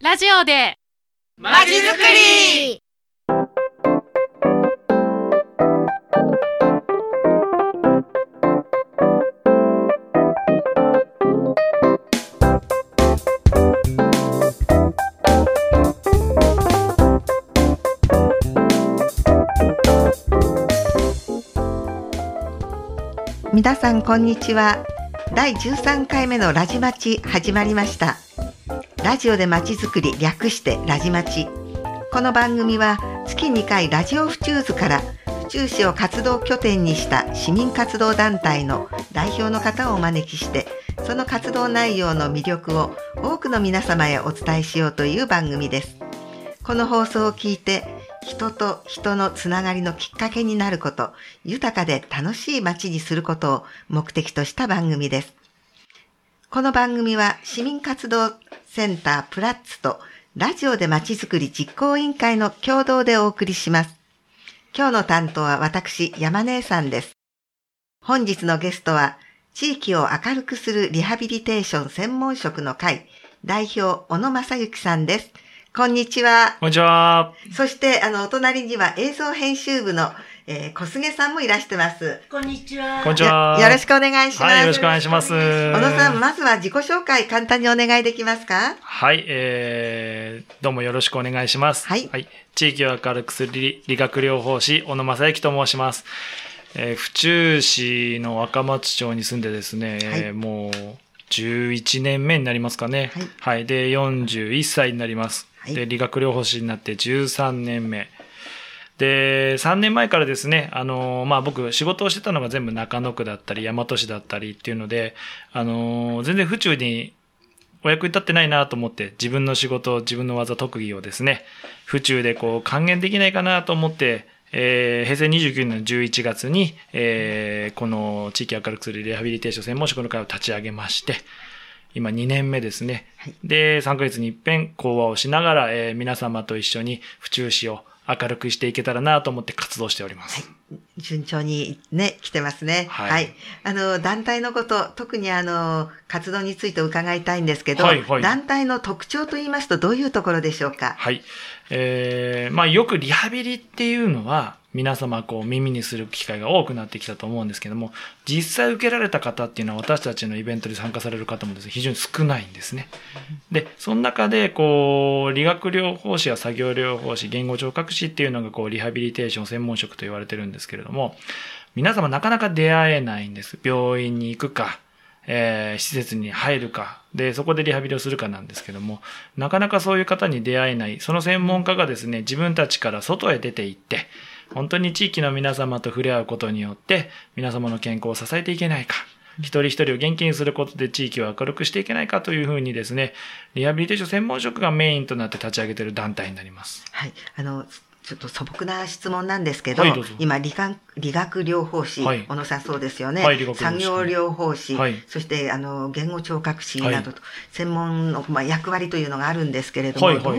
ラジオで。まちづくり。皆さんこんにちは。第13回目のラジマチ始まりましたラジオでまちづくり略してラジマチこの番組は月2回ラジオ府中図から府中市を活動拠点にした市民活動団体の代表の方をお招きしてその活動内容の魅力を多くの皆様へお伝えしようという番組ですこの放送を聞いて人と人のつながりのきっかけになること、豊かで楽しい街にすることを目的とした番組です。この番組は市民活動センタープラッツとラジオで街づくり実行委員会の共同でお送りします。今日の担当は私、山姉さんです。本日のゲストは、地域を明るくするリハビリテーション専門職の会、代表、小野正幸さんです。こんにちは。こんにちは。そして、あの、お隣には映像編集部の、えー、小菅さんもいらしてます。こんにちは。こんにちは。よろしくお願いします。はい、よろしくお願いします。小野さん、まずは自己紹介簡単にお願いできますか？はい、えー、どうもよろしくお願いします。はい地域を明るくする理理学療法士、小野正幸と申します。えー、府中市の若松町に住んでですね、はいえーもう11年目になりますかね。はいで、41歳になります。はいで、理学療法士になって13年目。で、3年前からですね、あの、まあ、僕、仕事をしてたのが全部中野区だったり、大和市だったりっていうので、あの、全然府中にお役に立ってないなと思って、自分の仕事、自分の技、特技をですね、府中でこう還元できないかなと思って、えー平成29年の11月に、えーこの地域を明るくするリハビリテーション専門職の会を立ち上げまして、今2年目ですね。はいで、3ヶ月に一遍講話をしながら、えー皆様と一緒に府中市を明るくしていけたらなと思って活動しております。順調にね、来てますね。はいあの、団体のこと、特にあの、活動について伺いたいんですけど、はいはい団体の特徴と言いますとどういうところでしょうか？はい。えーまあよくリハビリっていうのは、皆様こう耳にする機会が多くなってきたと思うんですけども、実際受けられた方っていうのは私たちのイベントに参加される方もですね、非常に少ないんですね。で、その中で、こう、理学療法士や作業療法士、言語聴覚士っていうのがこう、リハビリテーション専門職と言われてるんですけれども、皆様なかなか出会えないんです。病院に行くか、えー施設に入るか、で、そこでリハビリをするかなんですけども、なかなかそういう方に出会えない、その専門家がですね、自分たちから外へ出て行って、本当に地域の皆様と触れ合うことによって、皆様の健康を支えていけないか、一人一人を元気にすることで地域を明るくしていけないかというふうにですね、リハビリテーション専門職がメインとなって立ち上げている団体になります。はい。あの、ちょっと素朴な質問なんですけど、はいど今理学、理学療法士、はい。小野さんそうですよね。はい産業療法士、はい。そしてあの言語聴覚士はいなどと、専門の、まあ、役割というのがあるんですけれども、はいはい。ど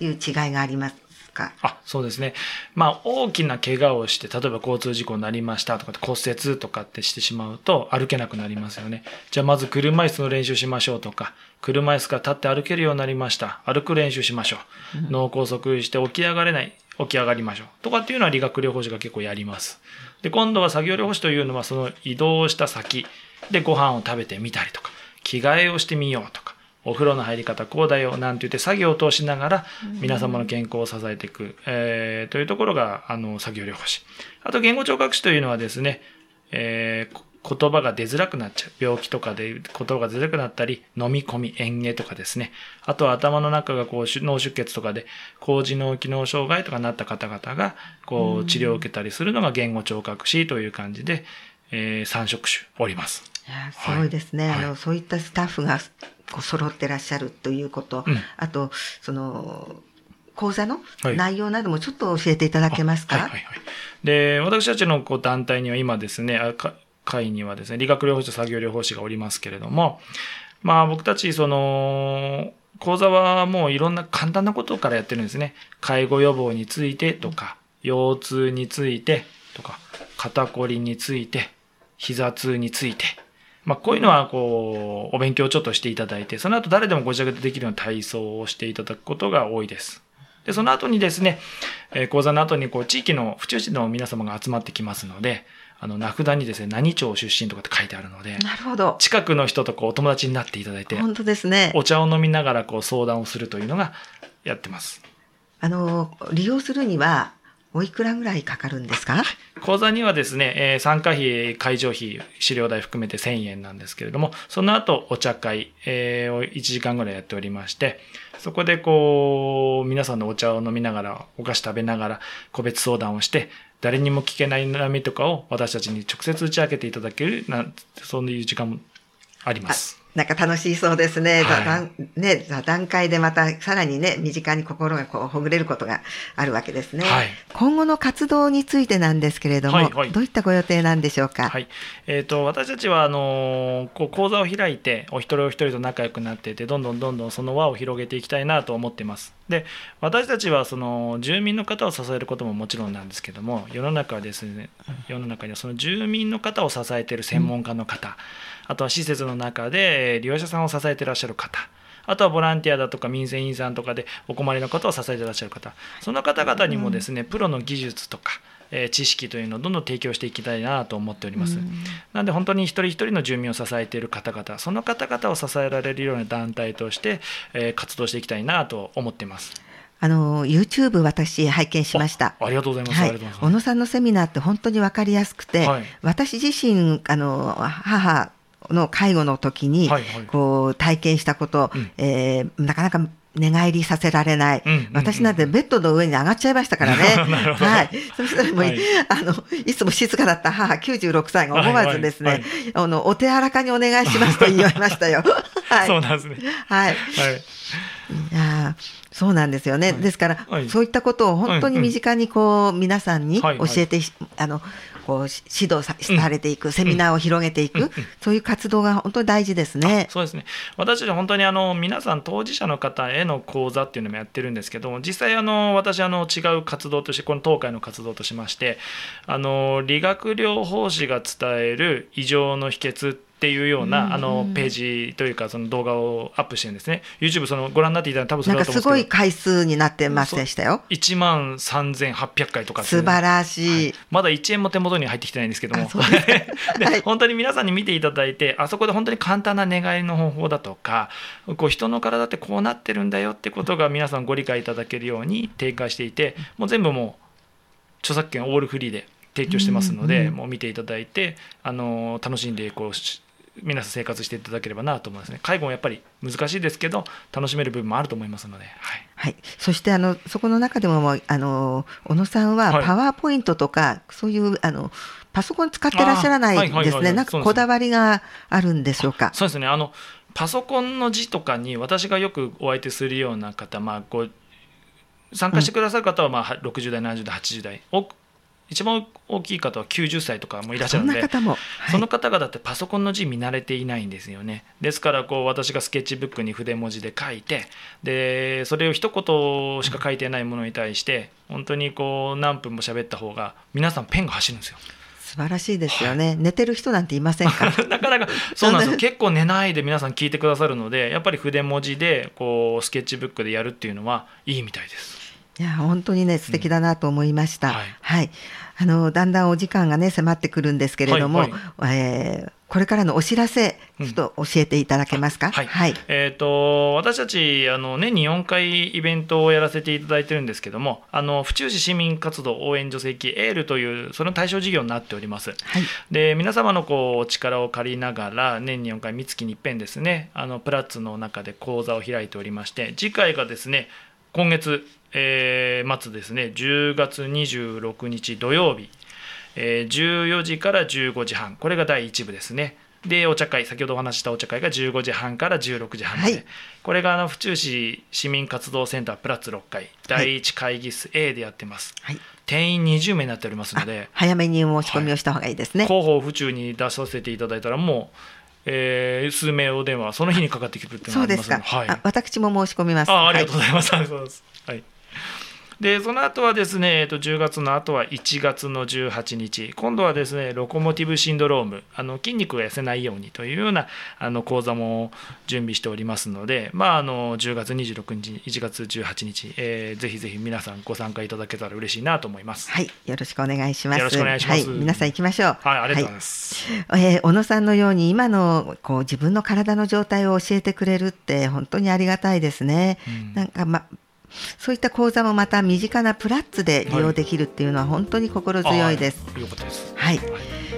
ういう違いがあります？かあ、そうですね。まあ、大きな怪我をして、例えば交通事故になりましたとかって骨折とかってしてしまうと歩けなくなりますよね。じゃあまず車椅子の練習しましょうとか、車椅子から立って歩けるようになりました。歩く練習しましょう。脳梗塞して起き上がれない。起き上がりましょう。とかっていうのは理学療法士が結構やります。で、今度は作業療法士というのはその移動した先でご飯を食べてみたりとか、着替えをしてみようとか、お風呂の入り方こうだよなんて言って作業を通しながら皆様の健康を支えていく、えーというところがあの作業療法士。あと言語聴覚士というのはですね、えーこ言葉が出づらくなっちゃう。病気とかで言葉が出づらくなったり、飲み込み、嚥下とかですね。あとは頭の中がこうし脳出血とかで、高次脳機能障害とかなった方々が、こう治療を受けたりするのが言語聴覚士という感じで、えー、3職種おります。い。やすごいですね、はい。あのそういったスタッフがこう揃ってらっしゃるということ、うん。あとその講座のはい。内容などもちょっと教えていただけますか、はいはいはい。で、私たちのこう団体には今ですね、会にはですね、理学療法士と作業療法士がおりますけれども、まあ僕たちその、講座はもういろんな簡単なことからやってるんですね。介護予防についてとか、腰痛についてとか、肩こりについて、膝痛について、まあ、こういうのはこうお勉強をちょっとしていただいてその後誰でもご自宅でできるような体操をしていただくことが多いです。でその後にですね、えー講座の後にこう地域の府中市の皆様が集まってきますのであの名札にですね何町出身とかって書いてあるのでなるほど。近くの人とこうお友達になっていただいて本当ですね。お茶を飲みながらこう相談をするというのがやってます。あの、利用するには、おいくらぐらいかかるんですか？講座にはですね、えー参加費、会場費、資料代含めて1000円なんですけれども、その後お茶会、えーを1時間ぐらいやっておりまして、そこでこう、皆さんのお茶を飲みながら、お菓子食べながら、個別相談をして、誰にも聞けない悩みとかを私たちに直接打ち明けていただける、なんそういう時間もあります。なんか楽しそうですね。はい座談ね、座談会でまたさらにね、身近に心がこうほぐれることがあるわけですね。はい今後の活動についてなんですけれども、はいはいどういったご予定なんでしょうか？はい。えっ、と、私たちは、あのーこう、講座を開いて、お一人お一人と仲良くなっていて、どんどんどんどんその輪を広げていきたいなと思っています。で、私たちは、その、住民の方を支えることももちろんなんですけども、世の中はですね、世の中にはその住民の方を支えている専門家の方、あとは施設の中でえー利用者さんを支えていらっしゃる方、あとはボランティアだとか民生委員さんとかでお困りの方を支えていらっしゃる方、その方々にもですね、プロの技術とか、えー知識というのをどんどん提供していきたいなと思っております。なんで本当に一人一人の住民を支えている方々、その方々を支えられるような団体として、えー活動していきたいなと思っています。あの、YouTube 私拝見しました。あありがとうございます。はい、小野さんのセミナーって本当にわかりやすくて、はい私自身、あの、母の介護の時に、はいはいこう、体験したこと、うんえーなかなか寝返りさせられない。うんうんうん私なんてベッドの上に上がっちゃいましたからね。はい。そしたらもう、はいあの、いつも静かだった母96歳が思わずですね、はいはいあの、お手柔らかにお願いしますと言いましたよ。はい。そうなんですね。はい。はい。いやーそうなんですよね。ですから、はい。そういったことを本当に身近にこう、皆さんにはいはい。教えて、あの、こう、し指導さされていく、セミナーを広げていく、そういう活動が本当に大事ですね。そうですね。私たち本当にあの皆さん当事者の方への講座っていうのもやってるんですけども、実際あの私あの違う活動としてこの東海の活動としまして、あの理学療法士が伝える異常の秘訣っていうようなあのページというかその動画をアップしてるんですね。YouTube そのご覧になっていただいたら多分それだと思うんですごい回数になってませんでしたよ。1万3800回とか素晴らしい。まだ1円も手元に入ってきてないんですけども。はい。本当に皆さんに見ていただいてあそこで本当に簡単な願いの方法だとかこう人の体ってこうなってるんだよってことが皆さんご理解いただけるように展開していてもう全部もう著作権オールフリーで提供してますので、うんうん。もう見ていただいてあの楽しんでこうし皆さん生活していただければなと思いますね。介護もやっぱり難しいですけど楽しめる部分もあると思いますので、はい、はい。そして、あの、そこの中でも、あの、小野さんははい。パワーポイントとか、そういう、あの、パソコン使ってらっしゃらないですね。なんかこだわりがあるんでしょうか？そうですね。あのパソコンの字とかに私がよくお相手するような方、まあ、こう参加してくださる方はまあは60代70代80代お一番大きい方は90歳とかもいらっしゃそるのでんな方も。その方々ってパソコンの字見慣れていないんですよねですからこう私がスケッチブックに筆文字で書いてでそれを一言しか書いてないものに対して本当にこう何分も喋った方が皆さんペンが走るんですよ素晴らしいですよね。寝てる人なんていませんから。なかなかそうなんですよ 結構寝ないで皆さん聞いてくださるのでやっぱり筆文字でこうスケッチブックでやるっていうのはいいみたいです。いや本当にね素敵だなと思いました。うんははいい、あのだんだんお時間がね迫ってくるんですけれども、はいえーこれからのお知らせうんちょっと教えていただけますか？はいはい。えー、と私たちあの年に4回イベントをやらせていただいてるんですけどもあの府中市市民活動応援助成金エールというその対象事業になっております。はい。で皆様のこうお力を借りながら年に4回三月に一遍ですねあのプラッツの中で講座を開いておりまして次回がですね今月、えー末ですね。10月26日土曜日、えー14時から15時半。これが第1部ですね。でお茶会。先ほどお話ししたお茶会が15時半から16時半まで、はい。これがあの府中市市民活動センタープラッツ6階。第1会議室 A でやってます、はい。定員20名になっておりますので。早めに申し込みをした方がいいですね。広報府中に出させていただいたらもう、えー数名お電話その日にかかってくるっていうの。がありますので、はい、あ私も申し込みます。あありがとうはございます。ありがとうございます。はい。でその後はですね、えっと、10月の後は1月の18日。今度はですねロコモティブシンドローム。あの筋肉が痩せないようにというようなあの講座も準備しておりますので、まあ、あの10月26日1月18日、えー、ぜひぜひ皆さんご参加いただけたら嬉しいなと思います。はいよろしくお願いします。よろしくお願いします、はい、皆さん行きましょう。はいありがとうございます、はい、えー、小野さんのように今のこう自分の体の状態を教えてくれるって本当にありがたいですね、うん、なんかまそういった講座もまた身近なプラッツで利用できるっていうのは本当に心強いです。はい、です。はい、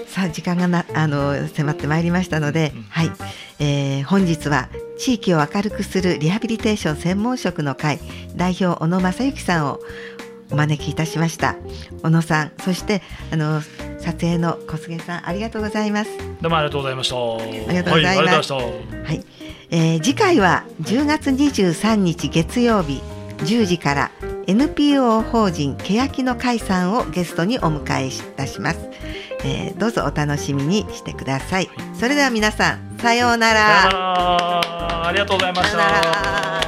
さあ時間がなあの迫ってまいりましたので、うん、はい、えー、本日は地域を明るくするリハビリテーション専門職の会代表小野正幸さんをお招きいたしました。小野さんそしてあの撮影の小菅さんありがとうございます。どうもありがとうございました。ありがとうございます。はい、はい、えー、次回は10月23日月曜日10時から NPO 法人欅の会さんをゲストにお迎えいたします、えー、どうぞお楽しみにしてください。それでは皆さんさようなら。ありがとうございました